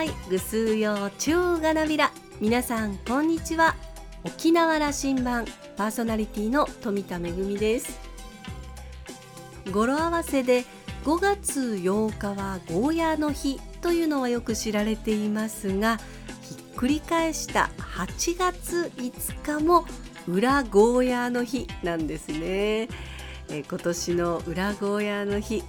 はいぐすうよちゅうがなびら。皆さんこんにちは。沖縄羅針盤パーソナリティの富田恵です。語呂合わせで5月8日はゴーヤーの日というのはよく知られていますがひっくり返した8月5日も裏ゴーヤーの日なんですね、え今年の裏ゴーヤーの日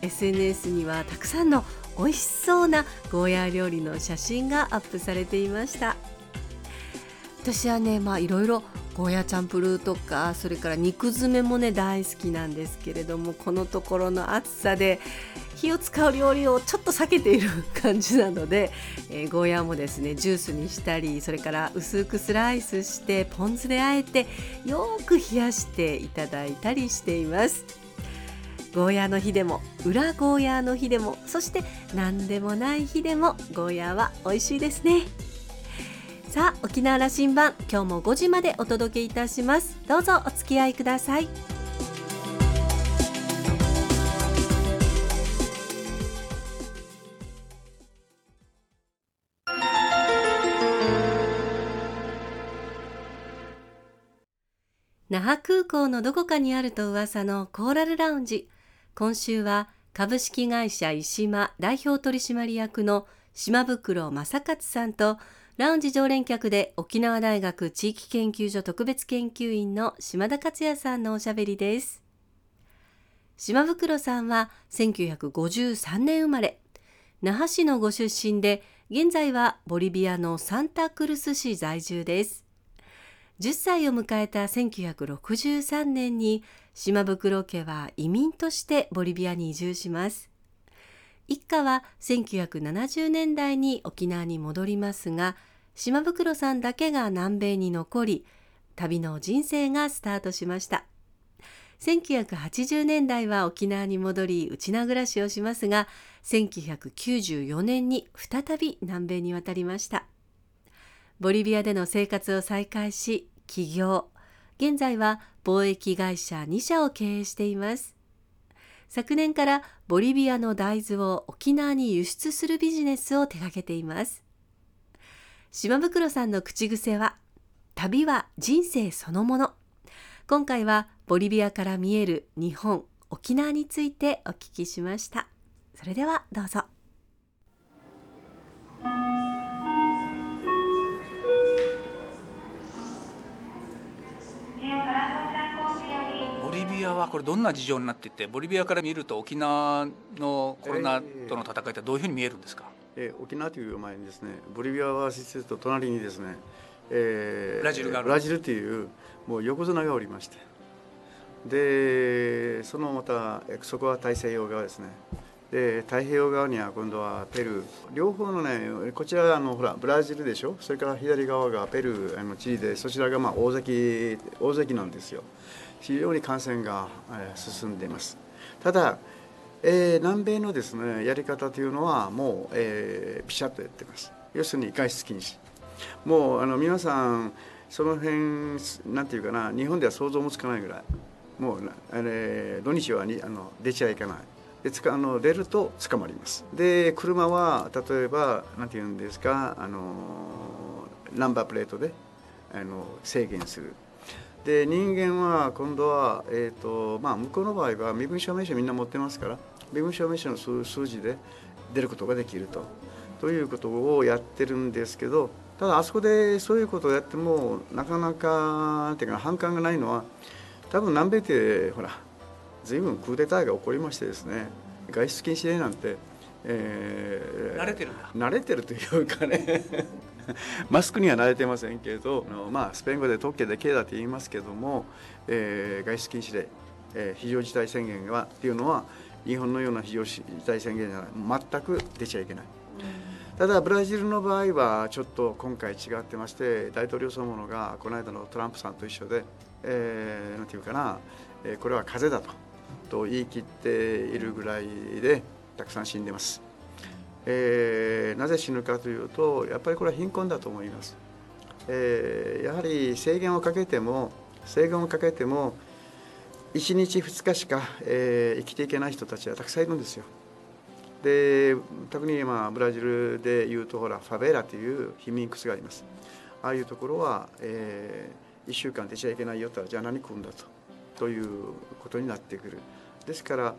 SNS にはたくさんの美味しそうなゴーヤー料理の写真がアップされていました私はねまあいろいろゴーヤーチャンプルーとかそれから肉詰めもね大好きなんですけれどもこのところの暑さで火を使う料理をちょっと避けている感じなので、えー、ゴーヤーもですねジュースにしたりそれから薄くスライスしてポン酢であえてよく冷やしていただいたりしています。ゴーヤーの日でも裏ゴーヤーの日でもそして何でもない日でもゴーヤーは美味しいですね。さあ沖縄羅針盤今日も5時までお届けいたします。どうぞお付き合いください。那覇空港のどこかにあると噂のコーラルラウンジ。今週は株式会社石間代表取締役の島袋正勝さんとラウンジ常連客で沖縄大学地域研究所特別研究員の島田克也さんのおしゃべりです。島袋さんは1953年生まれ、那覇市のご出身で、現在はボリビアのサンタクルス市在住です。10歳を迎えた1963年に島袋家は移民としてボリビアに移住します。一家は1970年代に沖縄に戻りますが、島袋さんだけが南米に残り、旅の人生がスタートしました。1980年代は沖縄に戻り内縄暮らしをしますが、1994年に再び南米に渡りました。ボリビアでの生活を再開し起業現在は貿易会社2社を経営しています。昨年からボリビアの大豆を沖縄に輸出するビジネスを手掛けています。島袋さんの口癖は旅は人生そのもの。今回はボリビアから見える日本沖縄についてお聞きしました。それではどうぞ。はこれどんな事情になっていてボリビアから見ると沖縄のコロナとの戦いってどういうふうに見えるんですか、えー、沖縄という前にですねボリビアは実際と隣にですね、えー、ブラジルがブラジルというもう横綱がおりまして。でそのまたそこは大西洋側ですねで太平洋側には今度はペルー。両方のねこちらあのほらブラジルでしょ？それから左側がペルーあのチリでそちらがまあ大関大関なんですよ。非常に感染がえ進んでいます。ただ、えー、南米のですねやり方というのはもう、えー、ピシャッとやってます。要するに外出禁止。もうあの皆さんその辺なんていうかな日本では想像もつかないぐらい。もうあれ土日はにあの出ちゃいけない。でつかあの出ると捕まります。で車は例えば何て言うんですかあのナンバープレートであの制限する。で人間は今度は、えーとまあ、向こうの場合は身分証明書みんな持ってますから身分証明書の数数字で出ることができると。ということをやってるんですけどただあそこでそういうことをやってもなかなかっていうか反感がないのは多分南米ってほら随分クーデターが起こりましてですね外出禁止令なんて、えー、慣れてる慣れてるというかね マスクには慣れてませんけど、まあ、スペイン語で特許で K だと言いますけども、えー、外出禁止令、えー、非常事態宣言がっていうのは日本のような非常事態宣言じゃない全く出ちゃいけない。ただブラジルの場合はちょっと今回違ってまして大統領そのものがこの間のトランプさんと一緒で、えー、なんていうかな、えー、これは風邪だとと言い切っているぐらいでたくさん死んでます。えー、なぜ死ぬかというとやっぱりこれは貧困だと思います、えー、やはり制限をかけても制限をかけても1日2日しか、えー、生きていけない人たちはたくさんいるんですよ。で特にまあブラジルでいうとほらファベーラという貧民窟があります。ああいうところは、えー、1週間出ちゃいけないよったらじゃあ何食うんだと。ということになってくる。ですから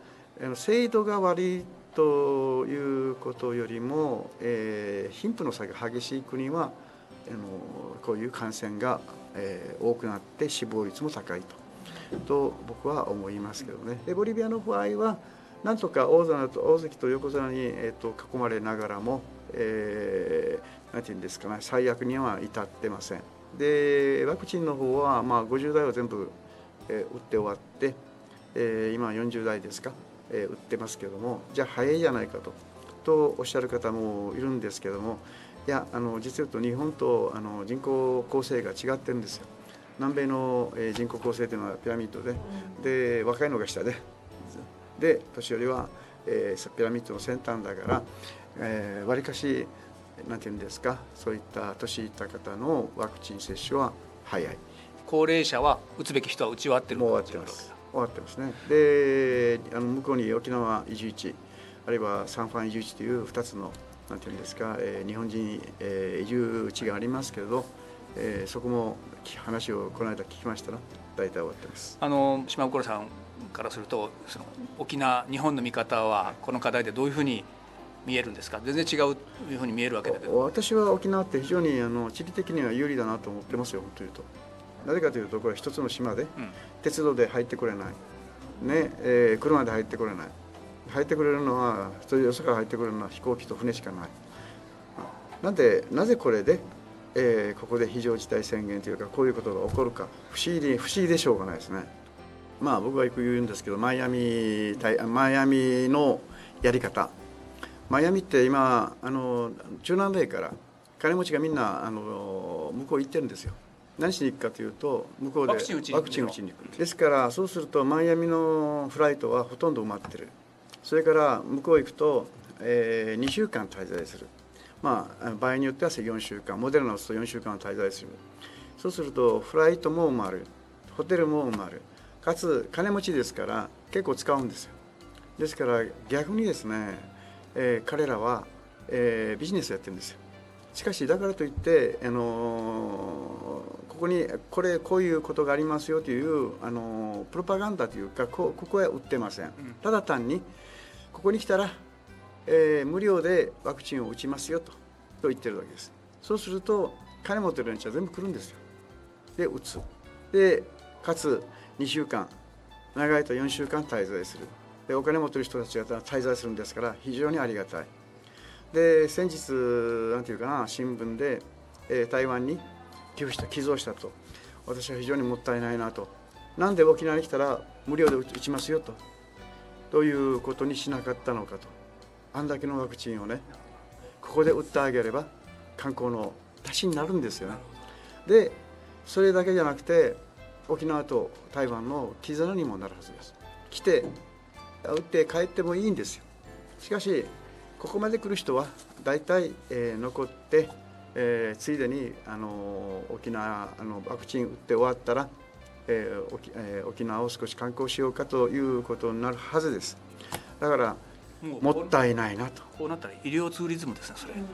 制度が悪いということよりも、えー、貧富の差が激しい国はあのこういう感染が、えー、多くなって死亡率も高いと。と僕は思いますけどね。でボリビアの場合はなんとか大関と大関と横綱に、えーと、囲まれながらも、えー、なんていうんですかね最悪には至ってません。でワクチンの方は、まあ、50代は全部、えー、打って終わって、えー、今40代ですか、えー、打ってますけどもじゃあ早いじゃないかととおっしゃる方もいるんですけどもいやあの実を言うと日本とあの人口構成が違ってるんですよ。南米の、えー、人口構成というのはピラミッドでで若いのが下でで年寄りは、えー、ピラミッドの先端だからわり、えー、かしなんていうんですかそういった年いった方のワクチン接種は早い高齢者は打つべき人は打ち終わってるもう終わってます終わってますね。であの向こうに沖縄移住地あるいはサンファン移住地という2つのなんていうんですか、えー、日本人、えー、移住地がありますけれど、えー、そこも話をこの間聞きましたら大体終わってますあの島袋さんからするとその沖縄日本の見方はこの課題でどういうふうに見えるんですか？全然違ういうふうに見えるわけだけど私は沖縄って非常にあの地理的には有利だなと思ってますよ本当言うと。なぜかというとこれ一つの島で、うん、鉄道で入ってこれない。ね、えー、車で入ってこれない。入ってくれるのはそういうよそから入ってくれるのは飛行機と船しかない。なんでなぜこれで、えー、ここで非常事態宣言というかこういうことが起こるか不思議不思議でしょうがないですね。まあ僕はよく言うんですけどマイアミマイアミのやり方。マイアミって今あの中南米から金持ちがみんなあの向こう行ってるんですよ何しに行くかというと向こうでワクチン打ちに行くです。からそうするとマイアミのフライトはほとんど埋まってる。それから向こう行くと、えー、2週間滞在する、まあ、場合によっては4週間。モデルナを打つと4週間滞在する。そうするとフライトも埋まる。ホテルも埋まる。かつ金持ちですから結構使うんですよ。ですから逆にですね、えー、彼らは、えー、ビジネスやってるんですよ。しかしだからといって、あのー、ここにこれこういうことがありますよという、あのー、プロパガンダというかこここは売ってません、ただ単にここに来たら、えー、無料でワクチンを打ちますよとと言ってるわけです。そうすると金持ってる連中は全部来るんですよ。で打つ。でかつ2週間長いと4週間滞在する。でお金持ってる人たちが滞在するんですから非常にありがたい。で先日なんていうかな新聞で、えー、台湾に寄付した寄贈したと。私は非常にもったいないなと。なんで沖縄に来たら無料で打ちますよと。ということにしなかったのかと。あんだけのワクチンをねここで打ってあげれば観光の足しになるんですよね。でそれだけじゃなくて沖縄と台湾の絆にもなるはずです。来て打って帰ってもいいんですよ。しかしここまで来る人は大体、えー、残って、えー、ついでにあの沖縄あのワクチン打って終わったらえー沖えー、沖縄を少し観光しようかということになるはずです。だからもったいないなと。こうなったら医療ツーリズムですねそれ、うん、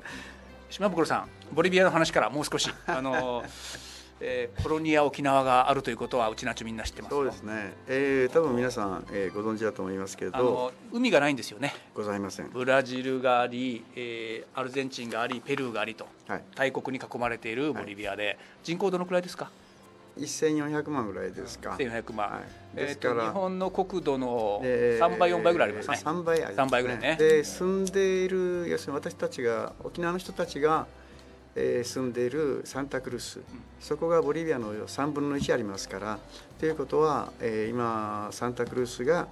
島袋さんボリビアの話からもう少しあの えー、コロニア沖縄があるということはうちなちみんな知ってますそうですね、えー、多分皆さん、えー、ご存知だと思いますけれど海がないんですよね。ございません。ブラジルがあり、えー、アルゼンチンがありペルーがありと、はい、大国に囲まれているボリビアで、はい、人口どのくらいですか？1400万ぐらいですか。1400万。はい、ですから、日本の国土の3倍4倍ぐらいありますね。3倍あります、ね、倍ぐらいね。で住んでいる要するに私たちが沖縄の人たちが、住んでいるサンタクルス、そこがボリビアの3分の1ありますからということは、今サンタクルスが、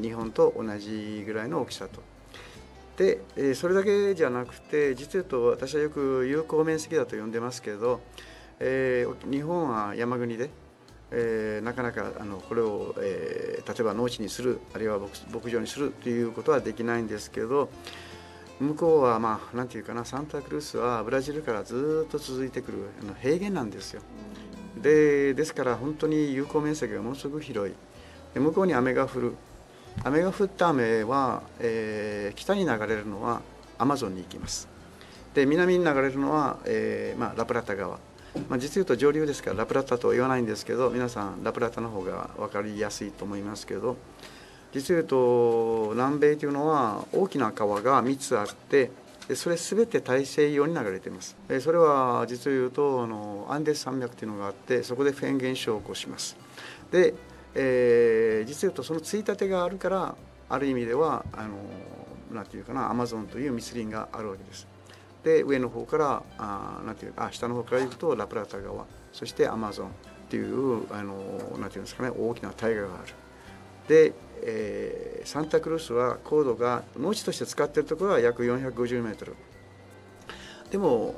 日本と同じぐらいの大きさと。で、それだけじゃなくて実はと私はよく有効面積だと呼んでますけど、日本は山国で、えー、なかなかあのこれを、えー、例えば農地にするあるいは牧場にするということはできないんですけど向こうはまあ何て言うかなサンタクルースはブラジルからずっと続いてくるあの平原なんですよ。でですから本当に有効面積がものすごく広い。で向こうに雨が降る。雨が降った雨は、えー、北に流れるのはアマゾンに行きます。で南に流れるのは、えーまあ、ラプラタ川、まあ、実言うと上流ですからラプラタとは言わないんですけど皆さんラプラタの方が分かりやすいと思いますけど実言うと南米というのは大きな川が3つあってでそれ全て大西洋に流れています。それは実を言うとあのアンデス山脈というのがあってそこでフェーン現象を起こします。で、えー、実を言うとそのついたてがあるからある意味ではあのなんていうかなアマゾンという密林があるわけです。で上の方からあなんていうあ下の方から行くとラプラタ川そしてアマゾンっていうあのなんていうんですかね大きな大河がある。でえー、サンタクルースは高度が農地として使っているところは約450メートル。でも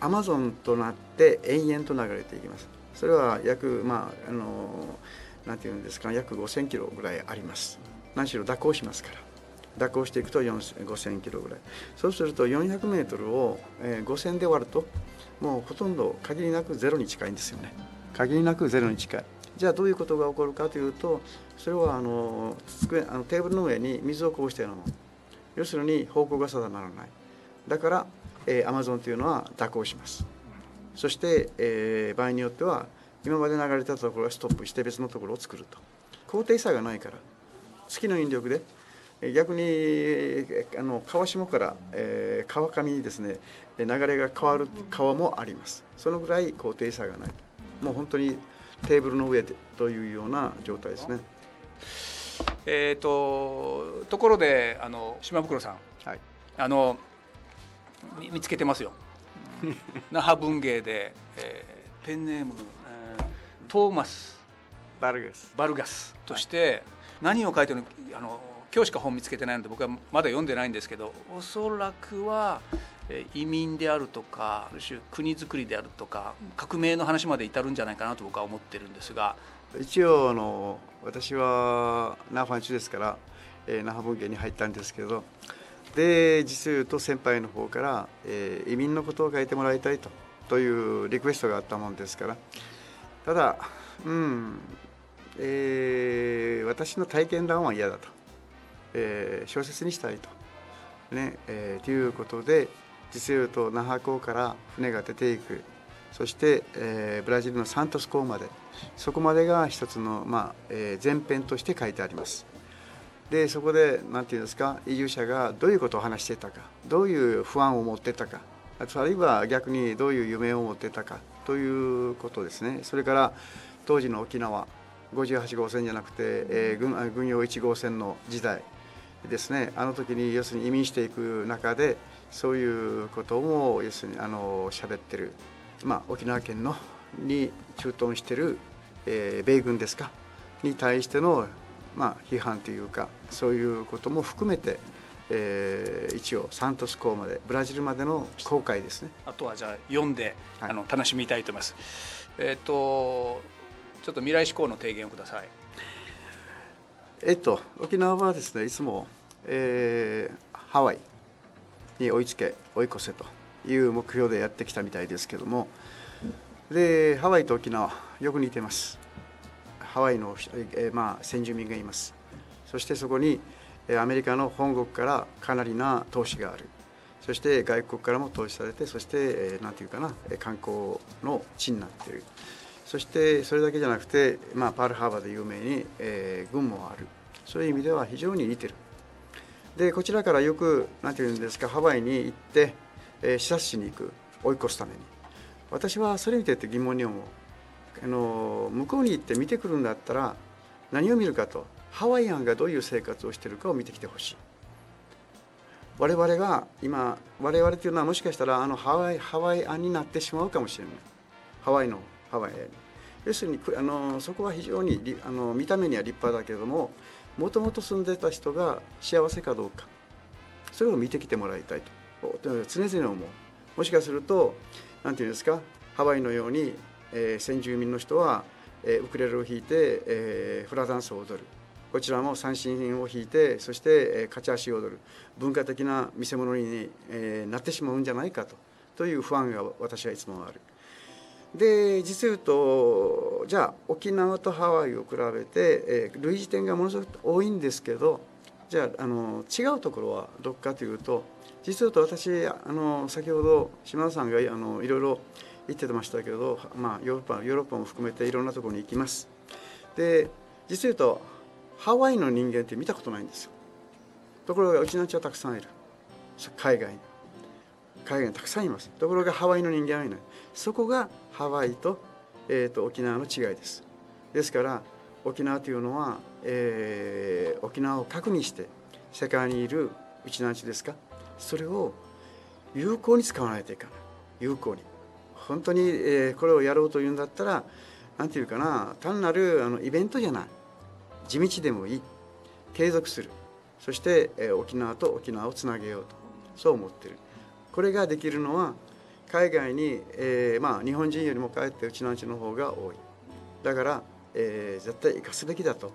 アマゾンとなって延々と流れていきます。それは約まああのなんていうんですか約5000キロぐらいあります。何しろ蛇行しますから。蛇行していくと5000キロぐらい。そうすると400メートルを、えー、5000で割るともうほとんど限りなくゼロに近いんですよね。限りなくゼロに近い。じゃあどういうことが起こるかというとそれはあの机あのテーブルの上に水をこうしてるの。要するに方向が定まらない。だから、えー、アマゾンというのは蛇行します。そして、えー、場合によっては今まで流れたところがストップして別のところを作ると。高低差がないから。月の引力で。逆にあの川下から、えー、川上にですね流れが変わる川もあります。そのぐらい高低差がない。もう本当にテーブルの上でというような状態ですね。えーと、ところであの島袋さん、はい、あの見つけてますよ。那覇文芸で、えー、ペンネーム、えー、トーマス・バルガス。バルガスとして、何を書いてるの？あの今日しか本見つけてないので僕はまだ読んでないんですけどおそらくは移民であるとかある種国づくりであるとか革命の話まで至るんじゃないかなと僕は思ってるんですが。一応あの私は那覇中ですから、えー、那覇文芸に入ったんですけどで実を言うと先輩の方から、えー、移民のことを書いてもらいたいとというリクエストがあったもんですから。ただうん、えー、私の体験談は嫌だと、えー、小説にしたいと。ねえー、ということで実を言うと那覇港から船が出ていく。そして、えー、ブラジルのサントス港までそこまでが一つの、まあえー、前編として書いてあります。でそこで何て言うんですか移住者がどういうことを話してたかどういう不安を持ってたかあるいは逆にどういう夢を持ってたかということですね。それから当時の沖縄58号線じゃなくて、えー、軍軍用1号線の時代ですね。あの時に要するに移民していく中でそういうことも要するにあの喋ってる、まあ、沖縄県のに駐屯してる、えー、米軍ですか？に対しての、まあ、批判というかそういうことも含めて、えー、一応サントス港までブラジルまでの航海ですね。あとはじゃあ読んで、はい、あの楽しみたいと思います。えっ、ー、とちょっと未来志向の提言をください。えっと沖縄はですねいつも、えー、ハワイに追いつけ追い越せという目標でやってきたみたいですけども。でハワイと沖縄よく似てます。ハワイの、えまあ、先住民がいます。そしてそこにアメリカの本国からかなりな投資がある。そして外国からも投資されてそして何て言うかな観光の地になっている。そしてそれだけじゃなくて、まあ、パールハーバーで有名に、えー、軍もある。そういう意味では非常に似てる。でこちらからよく何て言うんですかハワイに行って、えー、視察しに行く追い越すために。私はそれ見てて疑問に思う。あの向こうに行って見てくるんだったら何を見るかとハワイアンがどういう生活をしてるかを見てきてほしい。我々が今我々というのはもしかしたらあのハワイハワイアンになってしまうかもしれない。ハワイのハワイアン要するにあのそこは非常にあの見た目には立派だけどももともと住んでた人が幸せかどうか。それを見てきてもらいたいと。常々思う。もしかすると何て言うんですかハワイのように、えー、先住民の人は、えー、ウクレレを弾いて、えー、フラダンスを踊る。こちらも三振を弾いてそして、えー、勝ち足を踊る。文化的な見せ物に、えー、なってしまうんじゃないかと。という不安が私はいつもある。で実言うとじゃあ沖縄とハワイを比べて、えー、類似点がものすごく多いんですけどじゃああの違うところはどこかというと実言うと私あの先ほど島田さんがあのいろいろ言ってましたけど、まあ、ヨーロッパヨーロッパも含めていろんなところに行きます。で実言うとハワイの人間って見たことないんですよ。ところがうちのうちはたくさんいる海外に海外にたくさんいます。ところがハワイの人間はいない。そこがハワイと,、えーと、沖縄の違いです。ですから沖縄というのは、えー、沖縄を核にして世界にいるうちなんちですか？それを有効に使わないといけない。有効に。本当に、えー、これをやろうというんだったら何て言うかな単なるあのイベントじゃない。地道でもいい。継続する。そして、えー、沖縄と沖縄をつなげようと。そう思ってる。これができるのは海外に、えー、まあ、日本人よりもかえってうちのうちの方が多い。だから、えー、絶対生かすべきだと、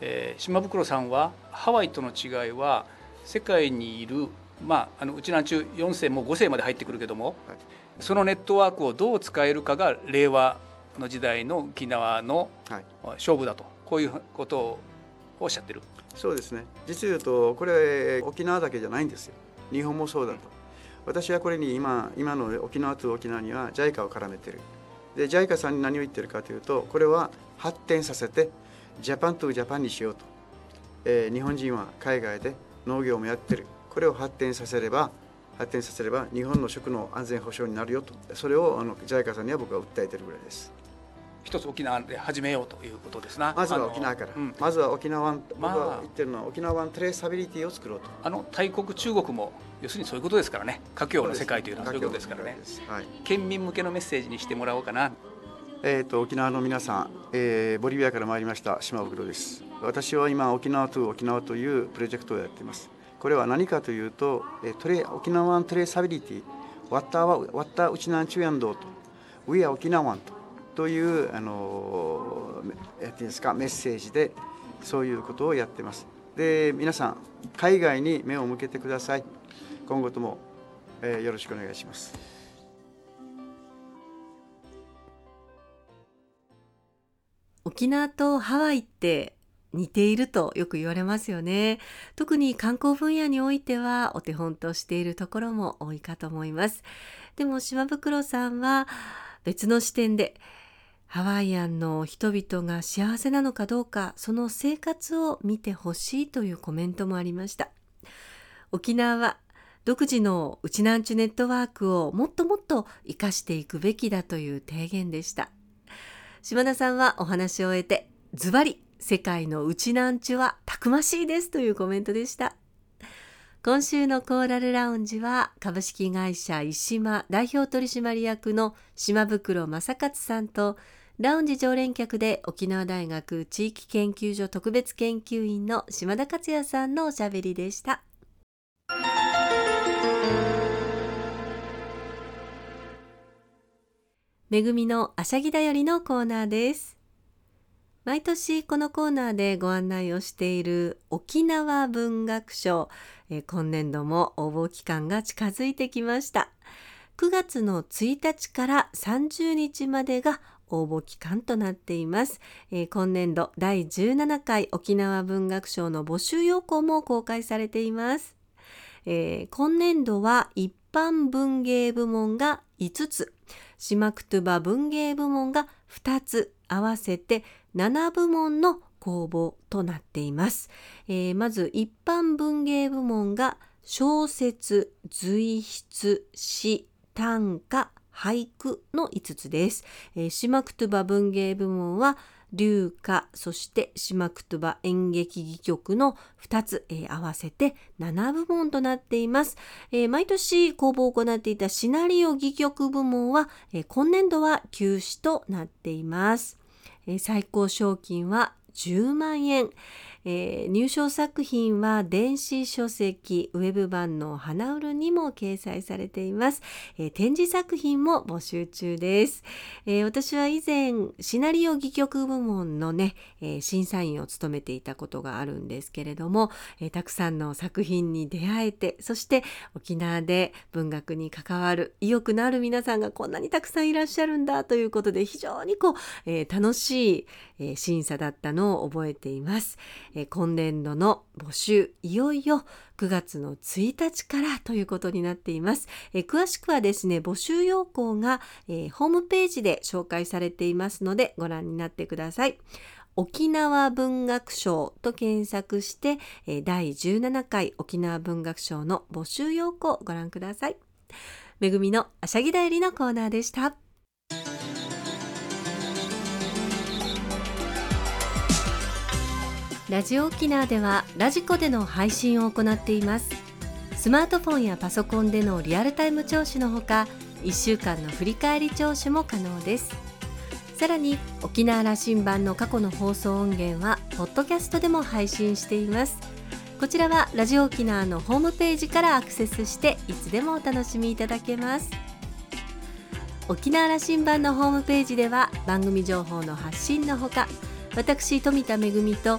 えー、島袋さんはハワイとの違いは世界にいる、まあ、あのうちなんちゅう4世も5世まで入ってくるけども、はい、そのネットワークをどう使えるかが令和の時代の沖縄の勝負だと、こういうことをおっしゃってる。そうですね。実言うとこれ沖縄だけじゃないんですよ。日本もそうだと私はこれに今今の沖縄と沖縄には JICA を絡めてる。で JICA さんに何を言ってるかというとこれは発展させてジャパンとジャパンにしようと、えー、日本人は海外で農業もやってる。これを発展させれば発展させれば日本の食の安全保障になるよと。それをあの JICA さんには僕は訴えてるぐらいです。一つ沖縄で始めようということですな。まずは沖縄から、うん、まずは沖縄湾、まあ、僕が言ってるのは沖縄湾トレーサビリティを作ろうと。あの大国中国も要するにそういうことですからね。華僑の世界というのはそういうことですからね、はい、県民向けのメッセージにしてもらおうかな。えーと、沖縄の皆さん、えー、ボリビアから参りました島袋です。私は今沖縄と沖縄というプロジェクトをやっています。これは何かというとトレ沖縄湾トレーサビリティワッターはワッターウチナンチュヤンドと。ウィア沖縄湾とというあのやっていいですかメッセージでそういうことをやってます。で皆さん海外に目を向けてください。今後とも、えー、よろしくお願いします。沖縄とハワイって似ているとよく言われますよね。特に観光分野においてはお手本としているところも多いかと思います。でも島袋さんは別の視点でハワイアンの人々が幸せなのかどうかその生活を見てほしいというコメントもありました。沖縄は独自のウチナンチュネットワークをもっともっと生かしていくべきだという提言でした。島田さんはお話を終えてズバリ世界のウチナンチュはたくましいですというコメントでした。今週のコーラルラウンジは株式会社石間代表取締役の島袋正勝さんとラウンジ常連客で沖縄大学地域研究所特別研究員の島田克也さんのおしゃべりでした。めぐみのあしゃぎだよりのコーナーです。毎年このコーナーでご案内をしている沖縄文学賞、え今年度も応募期間が近づいてきました。9月の1日から30日までが応募期間となっています、えー、今年度第17回沖縄文学賞の募集要項も公開されています、えー、今年度は一般文芸部門が5つ。シマクトゥバ文芸部門が2つ。合わせて7部門の公募となっています、えー、まず一般文芸部門が小説随筆詩短歌。俳句の5つです。えー、シマクトゥバ文芸部門は流歌そしてシマクトゥバ演劇戯曲の2つ、えー、合わせて7部門となっています、えー、毎年公募を行っていたシナリオ戯曲部門は、えー、今年度は休止となっています、え最高賞金は10万円、えー、入賞作品は電子書籍ウェブ版の花売るにも掲載されています、えー、展示作品も募集中です、えー、私は以前シナリオ戯曲部門のね、え審査員を務めていたことがあるんですけれども、えたくさんの作品に出会えてそして沖縄で文学に関わる意欲のある皆さんがこんなにたくさんいらっしゃるんだということで非常にこう、え楽しい、審査だったのを覚えています、え今年度の募集いよいよ9月の1日からということになっています。え詳しくはですね募集要項が、えホームページで紹介されていますのでご覧になってください。沖縄文学賞と検索して第17回沖縄文学賞の募集要項をご覧ください。めぐみのあしゃぎだよりのコーナーでした。ラジオ沖縄ではラジコでの配信を行っています。スマートフォンやパソコンでのリアルタイム聴取のほか1週間の振り返り聴取も可能です。さらに沖縄羅針盤の過去の放送音源はポッドキャストでも配信しています。こちらはラジオ沖縄のホームページからアクセスしていつでもお楽しみいただけます。沖縄羅針盤のホームページでは番組情報の発信のほか私富田恵と